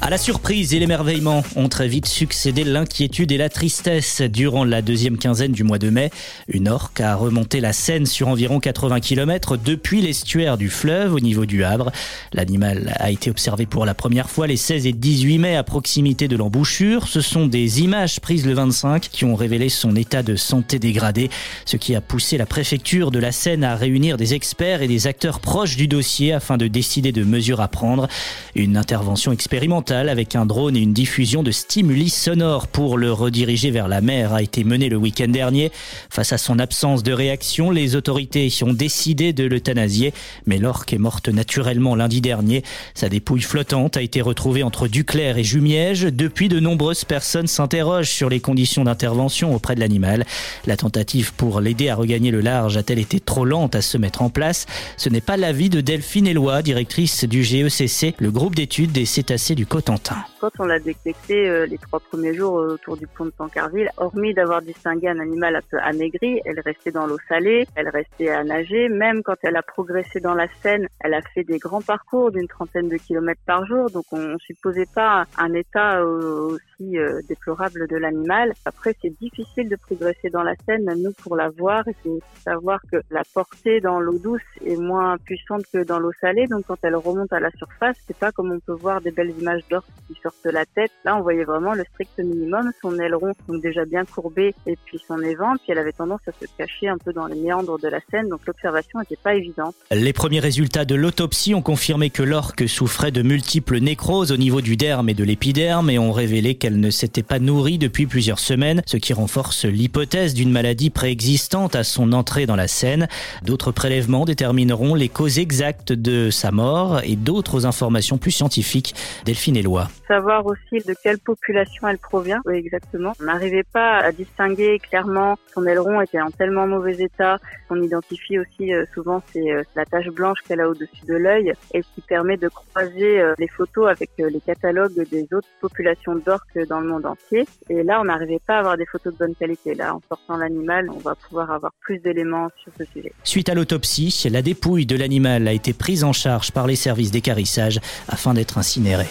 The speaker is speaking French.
À la surprise et l'émerveillement ont très vite succédé l'inquiétude et la tristesse durant la deuxième quinzaine du mois de mai. Une orque a remonté la Seine sur environ 80 km depuis l'estuaire du fleuve au niveau du Havre. L'animal a été observé pour la première fois les 16 et 18 mai à proximité de l'embouchure. Ce sont des images prises le 25 qui ont révélé son état de santé dégradé, ce qui a poussé la préfecture de la Seine à réunir des experts et des acteurs proches du dossier afin de décider de mesures à prendre. Une intervention expérimentale avec un drone et une diffusion de stimuli sonores pour le rediriger vers la mer a été menée le week-end dernier. Face à son absence de réaction, les autorités ont décidé de l'euthanasier, mais l'orque est morte naturellement lundi dernier. Sa dépouille flottante a été retrouvée entre Duclair et Jumièges. Depuis, de nombreuses personnes s'interrogent sur les conditions d'intervention auprès de l'animal. La tentative pour l'aider à regagner le large a-t-elle été trop lente à se mettre en place? Ce n'est pas l'avis de Delphine Eloi, directrice du GECC, le groupe d'études des cétacés du Quand on l'a détecté euh, les trois premiers jours euh, autour du pont de Tancarville, hormis d'avoir distingué un animal un peu amaigri, elle restait dans l'eau salée, elle restait à nager. Même quand elle a progressé dans la Seine, elle a fait des grands parcours d'une trentaine de kilomètres par jour. Donc on ne supposait pas un état euh, aussi déplorable de l'animal. Après, c'est difficile de progresser dans la Seine, même nous pour la voir. Il faut savoir que la portée dans l'eau douce est moins puissante que dans l'eau salée. Donc quand elle remonte à la surface, c'est pas comme on peut voir des belles images d'or qui sortent de la tête. Là, on voyait vraiment le strict minimum, son aileron donc déjà bien courbé et puis son évent, puis elle avait tendance à se cacher un peu dans les méandres de la scène, donc l'observation n'était pas évidente. Les premiers résultats de l'autopsie ont confirmé que l'orque souffrait de multiples nécroses au niveau du derme et de l'épiderme et ont révélé qu'elle ne s'était pas nourrie depuis plusieurs semaines, ce qui renforce l'hypothèse d'une maladie préexistante à son entrée dans la Seine. D'autres prélèvements détermineront les causes exactes de sa mort et d'autres informations plus scientifiques. Delphine Savoir aussi de quelle population elle provient. Oui, exactement. On n'arrivait pas à distinguer clairement son aileron était en tellement mauvais état. On identifie aussi euh, souvent c'est euh, la tache blanche qu'elle a au-dessus de l'œil et qui permet de croiser euh, les photos avec les catalogues des autres populations d'orques dans le monde entier. Et là, on n'arrivait pas à avoir des photos de bonne qualité. Là, en sortant l'animal, on va pouvoir avoir plus d'éléments sur ce sujet. Suite à l'autopsie, la dépouille de l'animal a été prise en charge par les services d'écarissage afin d'être incinérée.